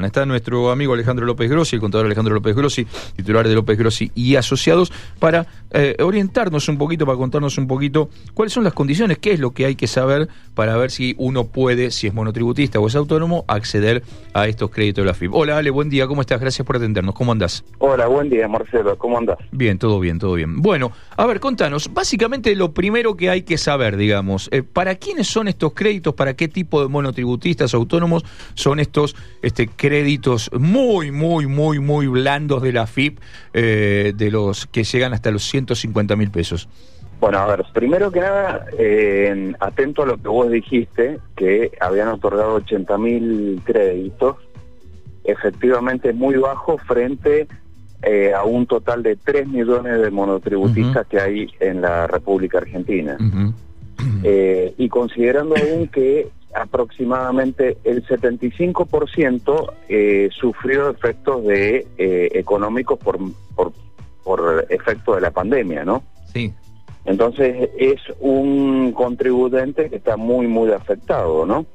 Está nuestro amigo Alejandro López Grossi, el contador Alejandro López Grossi, titular de López Grossi y Asociados, para eh, orientarnos un poquito, para contarnos un poquito cuáles son las condiciones, qué es lo que hay que saber para ver si uno puede, si es monotributista o es autónomo, acceder a estos créditos de la FIP. Hola Ale, buen día, ¿cómo estás? Gracias por atendernos, ¿cómo andás? Hola, buen día Marcelo, ¿cómo andás? Bien, todo bien, todo bien. Bueno, a ver, contanos, básicamente lo primero que hay que saber, digamos, eh, ¿para quiénes son estos créditos? ¿Para qué tipo de monotributistas autónomos son estos este, créditos? Créditos muy, muy, muy, muy blandos de la FIP, eh, de los que llegan hasta los 150 mil pesos? Bueno, a ver, primero que nada, eh, atento a lo que vos dijiste, que habían otorgado 80 mil créditos, efectivamente muy bajo frente eh, a un total de 3 millones de monotributistas que hay en la República Argentina. y considerando aún que aproximadamente el 75% eh, sufrió efectos de eh, económicos por, por, por efecto de la pandemia, ¿no? Sí. Entonces es un contribuyente que está muy muy afectado, ¿no?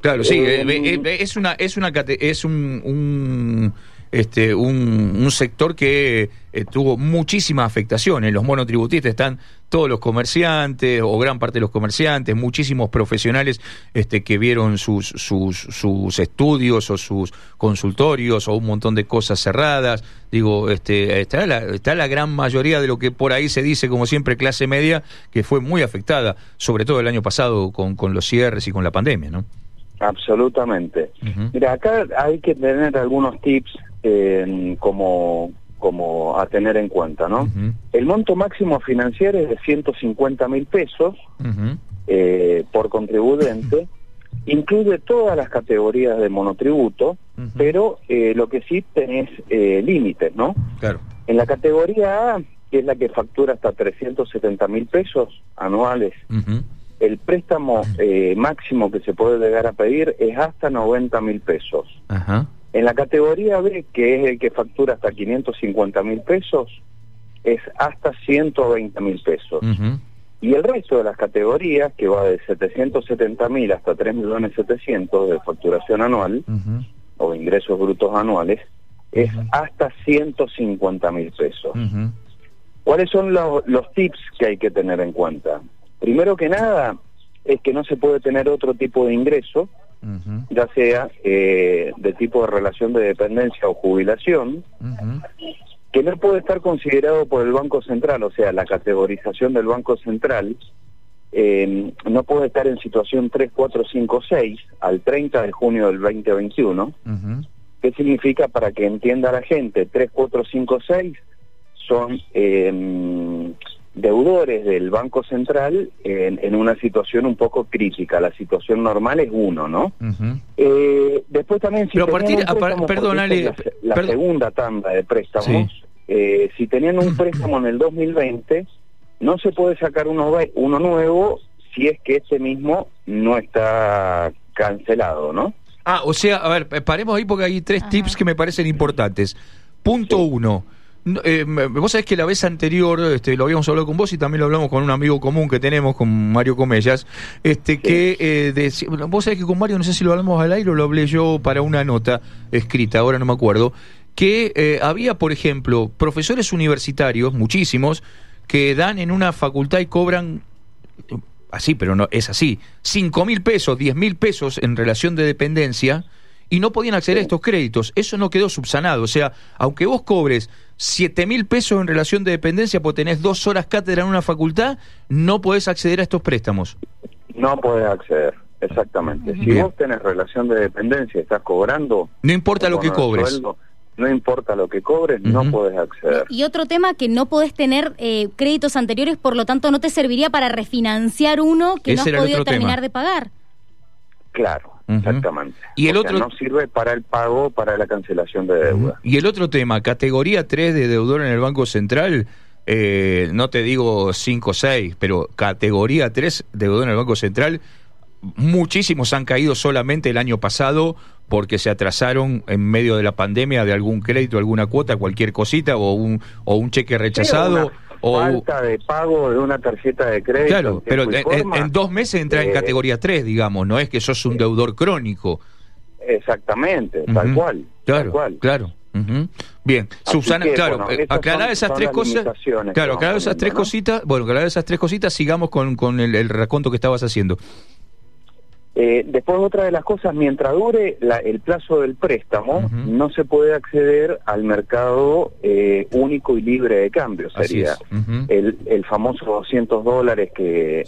Claro, sí, eh, eh, es una es una es un este, un, sector que eh, tuvo muchísimas afectaciones. Los monotributistas están todos los comerciantes o gran parte de los comerciantes, muchísimos profesionales este, que vieron sus, sus, sus estudios o sus consultorios o un montón de cosas cerradas. Digo, este, está, la, está la gran mayoría de lo que por ahí se dice, como siempre, clase media, que fue muy afectada, sobre todo el año pasado con, con los cierres y con la pandemia, ¿no? Absolutamente. Mira, acá hay que tener algunos tips como, como a tener en cuenta, ¿no? El monto máximo financiero es de 150 mil pesos eh, por contribuyente, incluye todas las categorías de monotributo, pero eh, lo que sí tenés eh, límites, ¿no? Claro. En la categoría A, que es la que factura hasta 370 mil pesos anuales, el préstamo máximo que se puede llegar a pedir es hasta 90 mil pesos. Ajá. En la categoría B, que es el que factura hasta 550 mil pesos, es hasta 120 mil pesos. Y el resto de las categorías, que va de 770 mil hasta 3 millones 700 de facturación anual, o ingresos brutos anuales, es hasta 150 mil pesos. ¿Cuáles son los, los tips que hay que tener en cuenta? Primero que nada, es que no se puede tener otro tipo de ingreso ya sea eh, de tipo de relación de dependencia o jubilación, que no puede estar considerado por el Banco Central, o sea, la categorización del Banco Central eh, no puede estar en situación 3, 4, 5, 6 al 30 de junio del 2021. ¿Qué significa para que entienda la gente? 3, 4, 5, 6 son eh, deudores del Banco Central en, una situación un poco crítica. La situación normal es uno, ¿no? eh, después también, si Pero partir, la, segunda tanda de préstamos, eh, si tenían un préstamo en el 2020, no se puede sacar uno, uno nuevo si es que ese mismo no está cancelado, ¿no? Ah, o sea, a ver, paremos ahí porque hay tres tips que me parecen importantes. Punto uno eh, vos sabés que la vez anterior este, lo habíamos hablado con vos y también lo hablamos con un amigo común que tenemos, con Mario Comellas, este, que eh, vos sabés que con Mario, no sé si lo hablamos al aire o lo hablé yo para una nota escrita, ahora no me acuerdo, que eh, había, por ejemplo, profesores universitarios, muchísimos, que dan en una facultad y cobran así, pero no es así, cinco mil pesos, diez mil pesos en relación de dependencia y no podían acceder a estos créditos. Eso no quedó subsanado. O sea, aunque vos cobres 7 mil pesos en relación de dependencia porque tenés dos horas cátedra en una facultad, no podés acceder a estos préstamos. No podés acceder, exactamente. Si vos tenés relación de dependencia estás cobrando... No importa lo que cobres. no importa lo que cobres, no podés acceder. Y otro tema que no podés tener eh, créditos anteriores, por lo tanto no te serviría para refinanciar uno que no has podido terminar de pagar. Claro, exactamente. Y el otro no sirve para el pago, para la cancelación de deuda. Y el otro tema, categoría 3 de deudor en el Banco Central, eh, no te digo 5 o 6, pero categoría 3 deudor en el Banco Central, muchísimos han caído solamente el año pasado porque se atrasaron en medio de la pandemia de algún crédito, alguna cuota, cualquier cosita o un, o un cheque rechazado o falta de pago de una tarjeta de crédito. Claro, pero en, dos meses entra en eh, categoría 3, digamos, no es que sos un deudor crónico. Exactamente, tal cual. Claro, cual. claro. Bien, Susana, claro, eh, aclarar esas tres cosas. Claro, aclarar esas tres cositas. Bueno, aclarar esas tres cositas, sigamos con, con el, el raconto que estabas haciendo. Eh, después otra de las cosas, mientras dure el plazo del préstamo, no se puede acceder al mercado eh, único y libre de cambio, sería el, el, famoso 200 dólares que,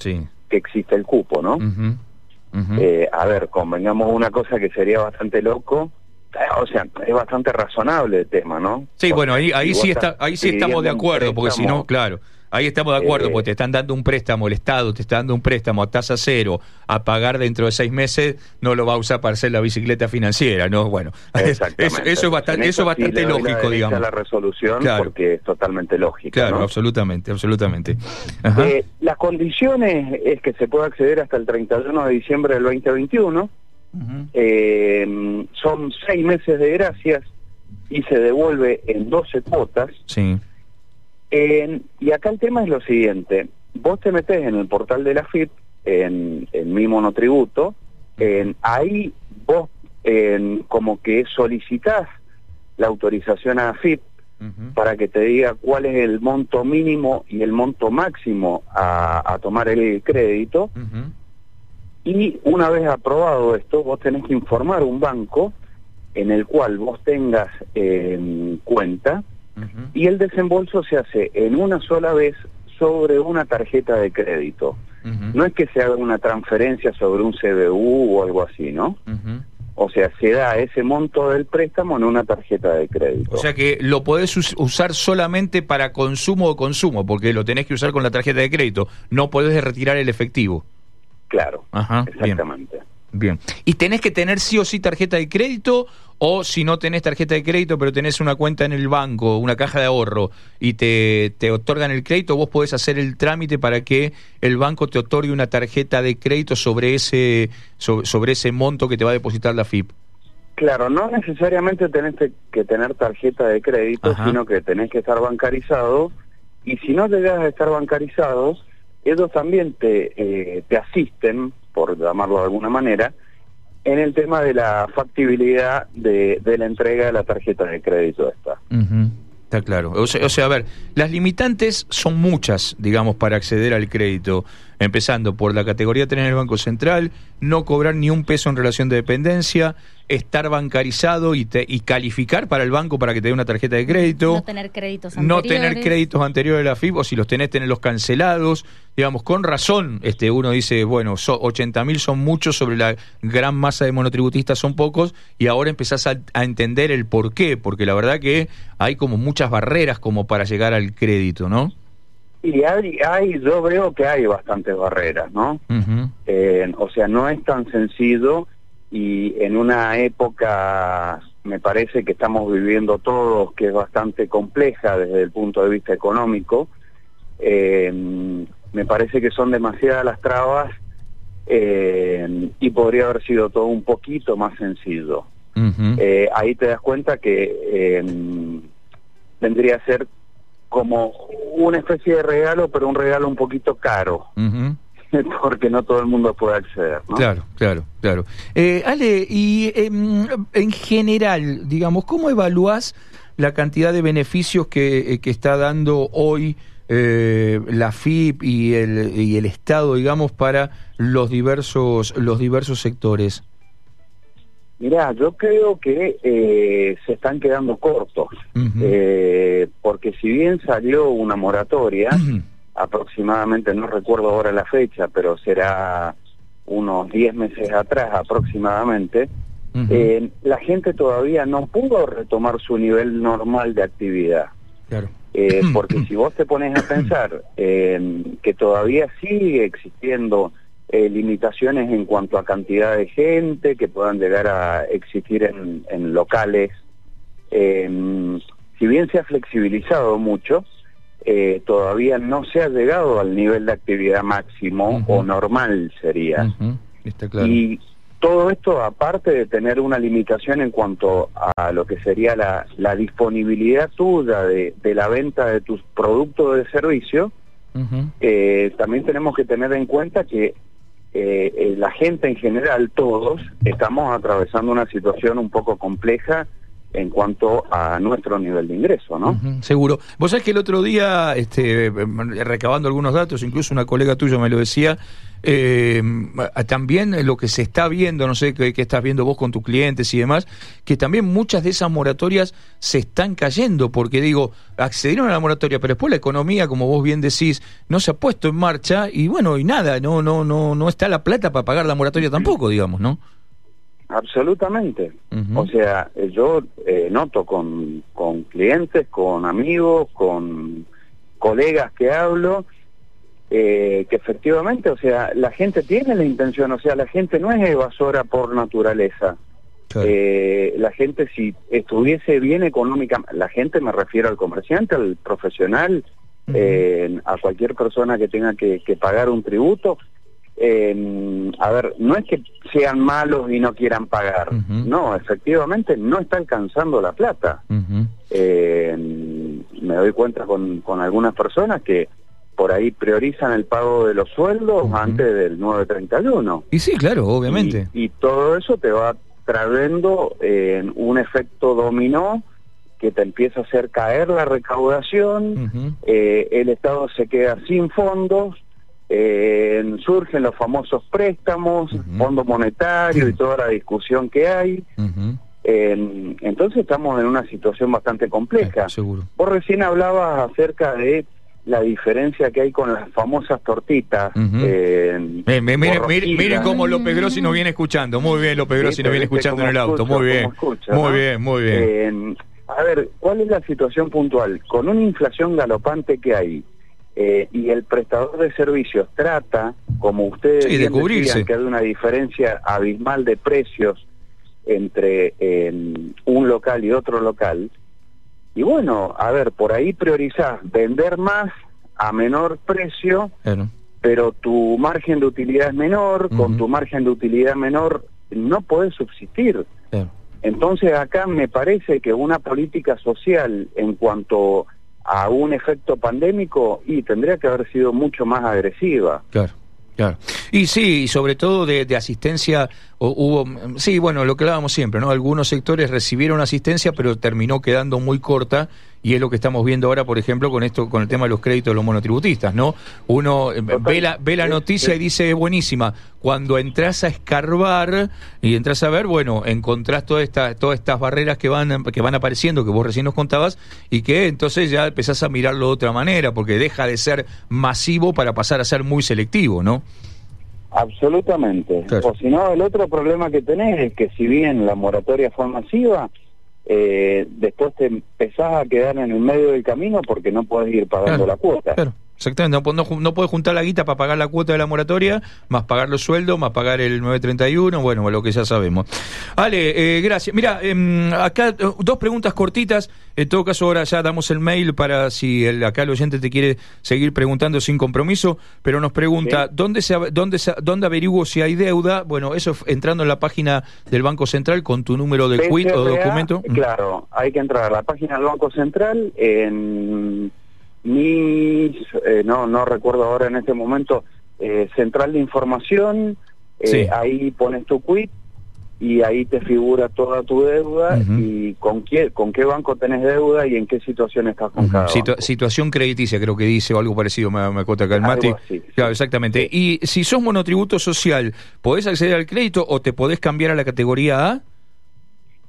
que existe el cupo, ¿no? Eh, a ver, convengamos una cosa que sería bastante loco, o sea, es bastante razonable el tema, ¿no? Sí, bueno, ahí, ahí sí está, ahí sí estamos de acuerdo, porque si no, claro, Ahí estamos de acuerdo, porque te están dando un préstamo, el Estado te está dando un préstamo a tasa cero a pagar dentro de seis meses, no lo va a usar para hacer la bicicleta financiera, ¿no? Bueno, eso, es bastante, eso, bastante lógico, digamos. la resolución porque es totalmente lógico. Claro, absolutamente, absolutamente. Eh, las condiciones es que se pueda acceder hasta el 31 de diciembre del 2021. Eh, son seis meses de gracias y se devuelve en 12 cuotas. Sí y acá el tema es lo siguiente, vos te metés en el portal de la FIP, en, en mi monotributo, en, ahí vos como que solicitas la autorización a FIP para que te diga cuál es el monto mínimo y el monto máximo a, tomar el crédito. Y una vez aprobado esto, vos tenés que informar un banco en el cual vos tengas eh, cuenta y el desembolso se hace en una sola vez sobre una tarjeta de crédito. No es que se haga una transferencia sobre un CBU o algo así, ¿no? O sea, se da ese monto del préstamo en una tarjeta de crédito. O sea que lo podés usar solamente para consumo o consumo, porque lo tenés que usar con la tarjeta de crédito. No podés retirar el efectivo. Claro, exactamente. Bien. ¿Y tenés que tener sí o sí tarjeta de crédito? O si no tenés tarjeta de crédito, pero tenés una cuenta en el banco, una caja de ahorro, y te, te otorgan el crédito, vos podés hacer el trámite para que el banco te otorgue una tarjeta de crédito sobre ese, sobre, ese monto que te va a depositar la FIP. Claro, no necesariamente tenés que tener tarjeta de crédito, sino que tenés que estar bancarizado. Y si no llegas a estar bancarizado, ellos también te, eh, te asisten por llamarlo de alguna manera, en el tema de la factibilidad de, la entrega de la tarjeta de crédito esta. Está claro. O sea, o sea, a ver, las limitantes son muchas, digamos, para acceder al crédito empezando por la categoría tener el Banco Central, no cobrar ni un peso en relación de dependencia, estar bancarizado y, y calificar para el banco para que te dé una tarjeta de crédito. No tener créditos anteriores. No tener créditos anteriores de la FIP, o si los tenés, tenerlos cancelados. Digamos, con razón, este uno dice, bueno, so, 80 mil son muchos sobre la gran masa de monotributistas son pocos, y ahora empezás a, a entender el por qué, porque la verdad que hay como muchas barreras como para llegar al crédito, ¿no? Y hay, hay, yo veo que hay bastantes barreras, ¿no? Eh, o sea, no es tan sencillo y en una época, me parece que estamos viviendo todos, que es bastante compleja desde el punto de vista económico, eh, me parece que son demasiadas las trabas eh, y podría haber sido todo un poquito más sencillo. ahí te das cuenta que vendría a ser como una especie de regalo, pero un regalo un poquito caro. Porque no todo el mundo puede acceder. ¿no? Claro, claro, claro. Eh, Ale, y em, en general, digamos, ¿cómo evalúas la cantidad de beneficios que, eh, que está dando hoy eh, la FIP y el, y el Estado, digamos, para los diversos, los diversos sectores? Mirá, yo creo que eh, se están quedando cortos, eh, porque si bien salió una moratoria, aproximadamente, no recuerdo ahora la fecha, pero será unos 10 meses atrás aproximadamente, eh, la gente todavía no pudo retomar su nivel normal de actividad. Claro. porque si vos te pones a pensar que todavía sigue existiendo eh, limitaciones en cuanto a cantidad de gente que puedan llegar a existir en, locales. Em, si bien se ha flexibilizado mucho, eh, todavía no se ha llegado al nivel de actividad máximo o normal sería. Y todo esto aparte de tener una limitación en cuanto a lo que sería la, disponibilidad tuya de, de, la venta de tus productos de servicio, eh, también tenemos que tener en cuenta que eh, la gente en general, todos, estamos atravesando una situación un poco compleja en cuanto a nuestro nivel de ingreso, ¿no? seguro. Vos sabés que el otro día, este, recabando algunos datos, incluso una colega tuya me lo decía, eh, también lo que se está viendo, no sé qué, estás viendo vos con tus clientes y demás, que también muchas de esas moratorias se están cayendo, porque digo, accedieron a la moratoria, pero después la economía, como vos bien decís, no se ha puesto en marcha y bueno, y nada, no, no, no, no está la plata para pagar la moratoria tampoco, digamos, ¿no? Absolutamente. O sea, eh, yo eh, noto con, con clientes, con amigos, con colegas que hablo, eh, que efectivamente, o sea, la gente tiene la intención, o sea, la gente no es evasora por naturaleza. la gente si estuviese bien económica, la gente me refiero al comerciante, al profesional, a cualquier persona que tenga que, que pagar un tributo, eh, a ver, no es que sean malos y no quieran pagar, no, efectivamente no está alcanzando la plata. eh, me doy cuenta con, con algunas personas que por ahí priorizan el pago de los sueldos antes del 931. Y sí, claro, obviamente. Y, todo eso te va trayendo eh, un efecto dominó que te empieza a hacer caer la recaudación, eh, el Estado se queda sin fondos, eh, surgen los famosos préstamos, Fondo Monetario y toda la discusión que hay. entonces estamos en una situación bastante compleja. seguro. Vos recién hablabas acerca de la diferencia que hay con las famosas tortitas. miren, cómo López Grossi nos viene escuchando. Muy bien, López Grossi nos viene escuchando en el auto. muy bien. muy bien, muy bien. a ver, ¿cuál es la situación puntual? Con una inflación galopante que hay, eh, y el prestador de servicios trata, como ustedes sí, decían, que hay una diferencia abismal de precios entre un local y otro local, y bueno, a ver, por ahí priorizás vender más a menor precio, pero tu margen de utilidad es menor, con tu margen de utilidad menor no puedes subsistir. Entonces acá me parece que una política social en cuanto a un efecto pandémico y tendría que haber sido mucho más agresiva. Claro. Claro. Y sí, y sobre todo de, asistencia, hubo, sí, bueno, lo que hablábamos siempre, ¿no? Algunos sectores recibieron asistencia, pero terminó quedando muy corta y es lo que estamos viendo ahora, por ejemplo, con esto, con el tema de los créditos de los monotributistas, ¿no? Uno eh, ve la, ve la noticia y dice, es buenísima. Cuando entras a escarbar y entras a ver, bueno, encontrás todas estas, todas estas barreras que van, que van apareciendo, que vos recién nos contabas, y que entonces ya empezás a mirarlo de otra manera, porque deja de ser masivo para pasar a ser muy selectivo, ¿no? Absolutamente. O si no, el otro problema que tenés es que si bien la moratoria fue masiva, eh, después te empezás a quedar en el medio del camino porque no puedes ir pagando la cuota. Claro. Exactamente, no, no, puedes juntar la guita para pagar la cuota de la moratoria, más pagar los sueldos, más pagar el 931, bueno, lo que ya sabemos. Ale, eh, gracias. Mira, em, acá eh, dos preguntas cortitas. En todo caso, ahora ya damos el mail para si el, acá el oyente te quiere seguir preguntando sin compromiso, pero nos pregunta, ¿dónde, se, dónde, ¿dónde averiguo si hay deuda? Bueno, eso entrando en la página del Banco Central con tu número de quit o documento. Claro, hay que entrar a la página del Banco Central en mi, eh, no, no recuerdo ahora en este momento, eh, central de información, eh, ahí pones tu quit y ahí te figura toda tu deuda y con qué, con qué banco tenés deuda y en qué situación estás con cada Situación crediticia creo que dice o algo parecido, me, me acota acá el Mati. Claro, exactamente. Y si sos monotributo social, ¿podés acceder al crédito o te podés cambiar a la categoría A?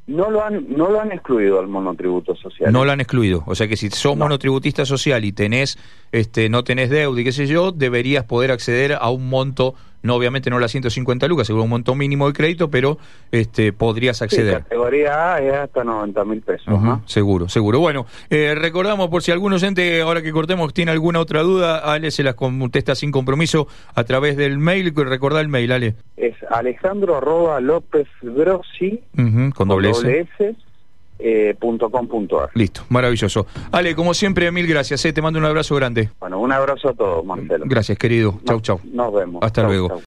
No lo han no lo han excluido al monotributo social. No lo han excluido, o sea que si sos monotributista social y tenés este no tenés deuda y qué sé yo, deberías poder acceder a un monto, no obviamente no las 150 lucas, seguro un monto mínimo de crédito, pero este podrías acceder. Sí, categoría A es hasta 90 mil pesos. Seguro, seguro. Bueno, eh, recordamos por si algún oyente ahora que cortemos tiene alguna otra duda, Ale se las contesta sin compromiso a través del mail, recordá el mail, Ale. Es alejandro arroba López Grossi, con doble S. Eh, Listo, maravilloso. Ale, como siempre, mil gracias. Eh, te mando un abrazo grande. Bueno, un abrazo a todos, Marcelo. Gracias, querido. Chau, chau. Nos vemos. Hasta luego.